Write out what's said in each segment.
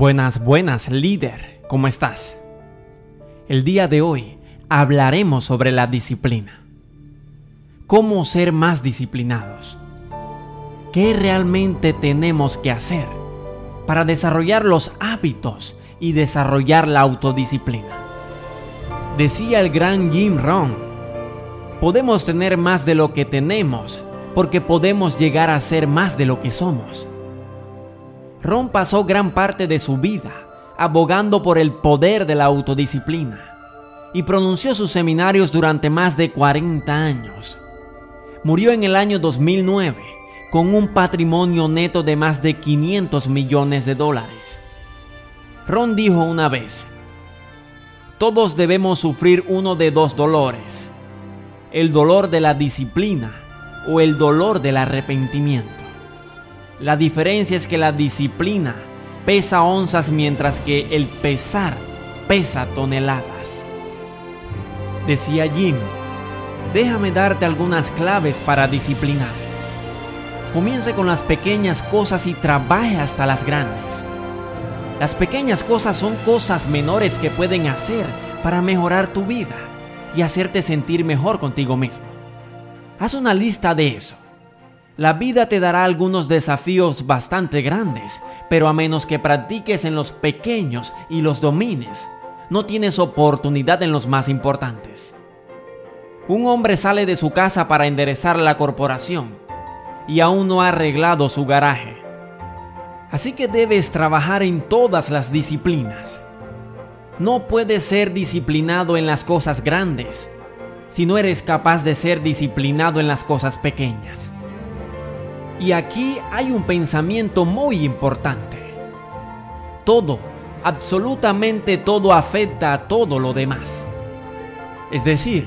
Buenas, buenas, líder, ¿cómo estás? El día de hoy hablaremos sobre la disciplina. ¿Cómo ser más disciplinados? ¿Qué realmente tenemos que hacer para desarrollar los hábitos y desarrollar la autodisciplina? Decía el gran Jim Rohn, podemos tener más de lo que tenemos porque podemos llegar a ser más de lo que somos. Ron pasó gran parte de su vida abogando por el poder de la autodisciplina y pronunció sus seminarios durante más de 40 años. Murió en el año 2009 con un patrimonio neto de más de 500 millones de dólares. Ron dijo una vez, todos debemos sufrir uno de dos dolores, el dolor de la disciplina o el dolor del arrepentimiento. La diferencia es que la disciplina pesa onzas mientras que el pesar pesa toneladas. Decía Jim, déjame darte algunas claves para disciplinar. Comience con las pequeñas cosas y trabaje hasta las grandes. Las pequeñas cosas son cosas menores que pueden hacer para mejorar tu vida y hacerte sentir mejor contigo mismo. Haz una lista de eso la vida te dará algunos desafíos bastante grandes, pero a menos que practiques en los pequeños y los domines, no tienes oportunidad en los más importantes. Un hombre sale de su casa para enderezar la corporación y aún no ha arreglado su garaje. Así que debes trabajar en todas las disciplinas. No puedes ser disciplinado en las cosas grandes si no eres capaz de ser disciplinado en las cosas pequeñas. Y aquí hay un pensamiento muy importante. Todo, absolutamente todo afecta a todo lo demás. Es decir,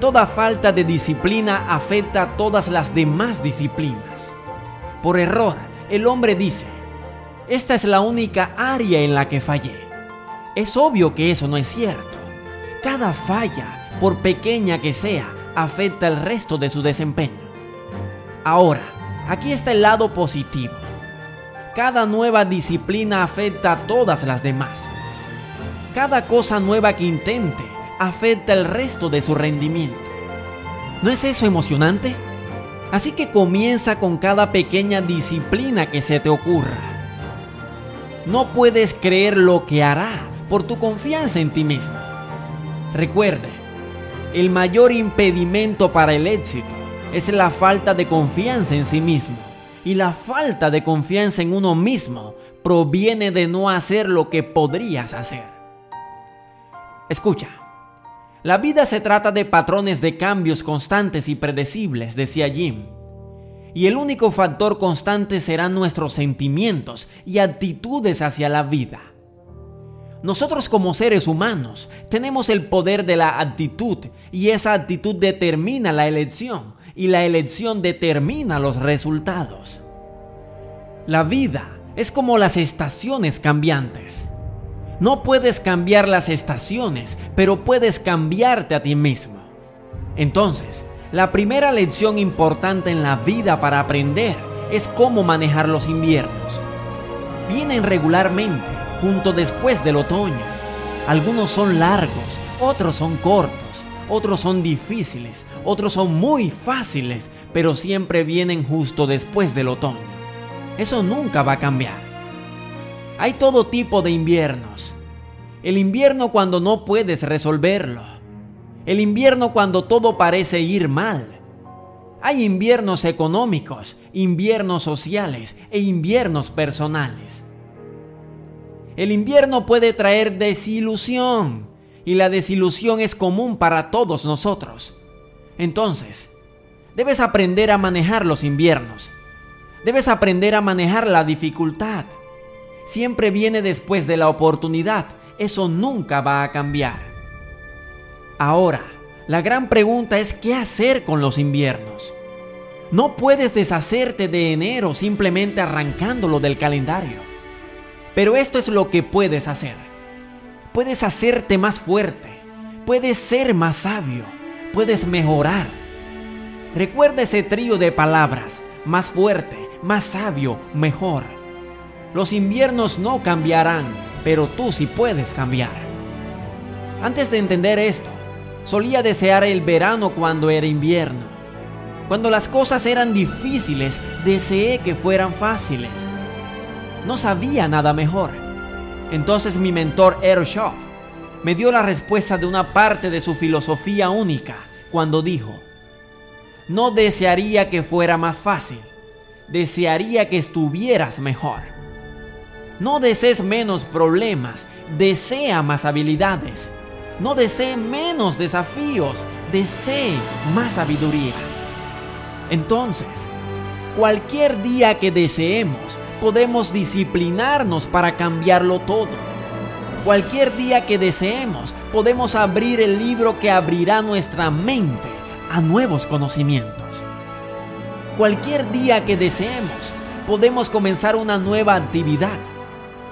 toda falta de disciplina afecta a todas las demás disciplinas. Por error, el hombre dice, esta es la única área en la que fallé. Es obvio que eso no es cierto. Cada falla, por pequeña que sea, afecta el resto de su desempeño. Ahora, Aquí está el lado positivo. Cada nueva disciplina afecta a todas las demás. Cada cosa nueva que intente afecta el resto de su rendimiento. ¿No es eso emocionante? Así que comienza con cada pequeña disciplina que se te ocurra. No puedes creer lo que hará por tu confianza en ti mismo. Recuerde, el mayor impedimento para el éxito es la falta de confianza en sí mismo. Y la falta de confianza en uno mismo proviene de no hacer lo que podrías hacer. Escucha, la vida se trata de patrones de cambios constantes y predecibles, decía Jim. Y el único factor constante serán nuestros sentimientos y actitudes hacia la vida. Nosotros como seres humanos tenemos el poder de la actitud y esa actitud determina la elección y la elección determina los resultados. La vida es como las estaciones cambiantes. No puedes cambiar las estaciones, pero puedes cambiarte a ti mismo. Entonces, la primera lección importante en la vida para aprender es cómo manejar los inviernos. Vienen regularmente, junto después del otoño. Algunos son largos, otros son cortos otros son difíciles, otros son muy fáciles, pero siempre vienen justo después del otoño. Eso nunca va a cambiar. Hay todo tipo de inviernos. El invierno cuando no puedes resolverlo. El invierno cuando todo parece ir mal. Hay inviernos económicos, inviernos sociales e inviernos personales. El invierno puede traer desilusión, y la desilusión es común para todos nosotros. Entonces, debes aprender a manejar los inviernos. Debes aprender a manejar la dificultad. Siempre viene después de la oportunidad. Eso nunca va a cambiar. Ahora, la gran pregunta es qué hacer con los inviernos. No puedes deshacerte de enero simplemente arrancándolo del calendario. Pero esto es lo que puedes hacer puedes hacerte más fuerte, puedes ser más sabio, puedes mejorar. Recuerda ese trío de palabras, más fuerte, más sabio, mejor. Los inviernos no cambiarán, pero tú sí puedes cambiar. Antes de entender esto, solía desear el verano cuando era invierno. Cuando las cosas eran difíciles, deseé que fueran fáciles. No sabía nada mejor. Entonces mi mentor Ershoff me dio la respuesta de una parte de su filosofía única cuando dijo, no desearía que fuera más fácil, desearía que estuvieras mejor. No desees menos problemas, desea más habilidades. No desee menos desafíos, desee más sabiduría. Entonces, cualquier día que deseemos, podemos disciplinarnos para cambiarlo todo Cualquier día que deseemos, podemos abrir el libro que abrirá nuestra mente a nuevos conocimientos. Cualquier día que deseemos, podemos comenzar una nueva actividad.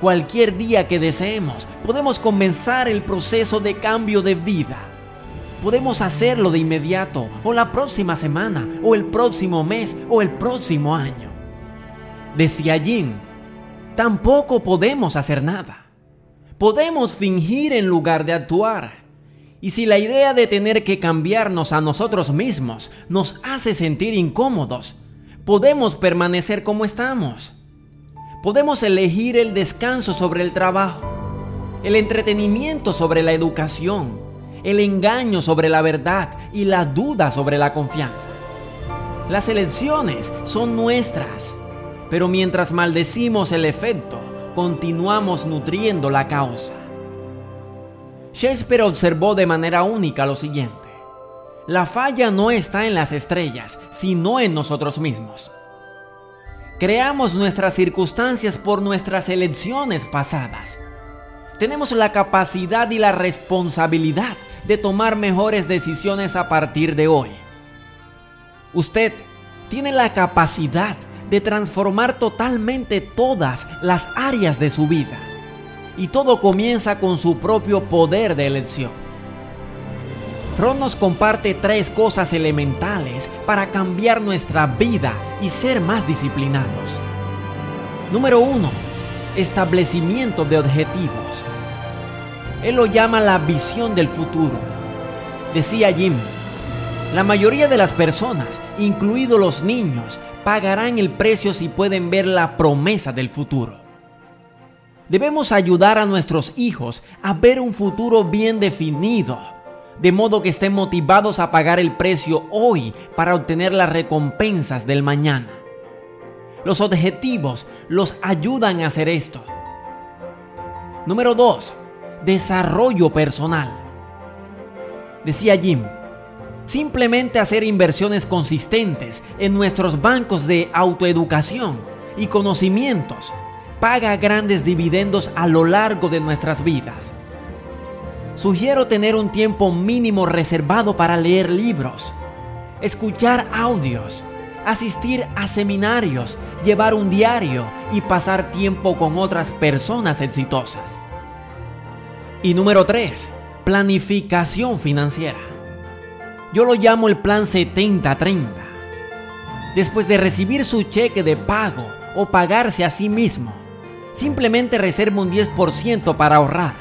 Cualquier día que deseemos, podemos comenzar el proceso de cambio de vida. Podemos hacerlo de inmediato, o la próxima semana, o el próximo mes, o el próximo año. Decía Jin, tampoco podemos hacer nada podemos fingir en lugar de actuar. Y si la idea de tener que cambiarnos a nosotros mismos nos hace sentir incómodos, podemos permanecer como estamos. Podemos elegir el descanso sobre el trabajo, el entretenimiento sobre la educación, el engaño sobre la verdad y la duda sobre la confianza. Las elecciones son nuestras, pero mientras maldecimos el efecto, continuamos nutriendo la causa. Shakespeare observó de manera única lo siguiente. La falla no está en las estrellas, sino en nosotros mismos. Creamos nuestras circunstancias por nuestras elecciones pasadas. Tenemos la capacidad y la responsabilidad de tomar mejores decisiones a partir de hoy. Usted tiene la capacidad de transformar totalmente todas las áreas de su vida. Y todo comienza con su propio poder de elección. Ron nos comparte tres cosas elementales para cambiar nuestra vida y ser más disciplinados. Número uno, establecimiento de objetivos. Él lo llama la visión del futuro. Decía Jim, la mayoría de las personas, incluidos los niños, pagarán el precio si pueden ver la promesa del futuro. Debemos ayudar a nuestros hijos a ver un futuro bien definido, de modo que estén motivados a pagar el precio hoy para obtener las recompensas del mañana. Los objetivos los ayudan a hacer esto. Número 2. Desarrollo personal. Decía Jim, Simplemente hacer inversiones consistentes en nuestros bancos de autoeducación y conocimientos paga grandes dividendos a lo largo de nuestras vidas. Sugiero tener un tiempo mínimo reservado para leer libros, escuchar audios, asistir a seminarios, llevar un diario y pasar tiempo con otras personas exitosas. Y número 3. Planificación financiera. Yo lo llamo el plan 70-30. Después de recibir su cheque de pago o pagarse a sí mismo, simplemente reserva un 10% para ahorrar,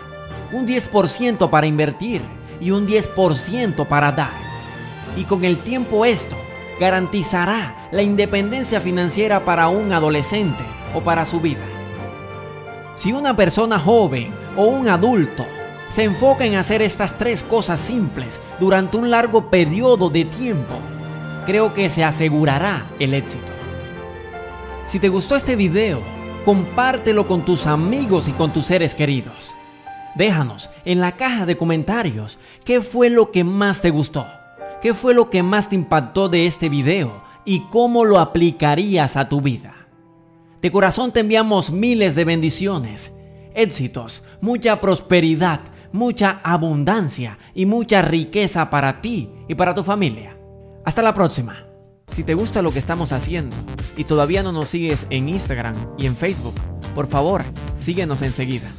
un 10% para invertir y un 10% para dar. Y con el tiempo esto garantizará la independencia financiera para un adolescente o para su vida. Si una persona joven o un adulto se enfoca en hacer estas tres cosas simples durante un largo periodo de tiempo, creo que se asegurará el éxito. Si te gustó este video, compártelo con tus amigos y con tus seres queridos. Déjanos en la caja de comentarios qué fue lo que más te gustó, qué fue lo que más te impactó de este video y cómo lo aplicarías a tu vida. De corazón te enviamos miles de bendiciones, éxitos, mucha prosperidad mucha abundancia y mucha riqueza para ti y para tu familia. Hasta la próxima. Si te gusta lo que estamos haciendo y todavía no nos sigues en Instagram y en Facebook, por favor, síguenos enseguida.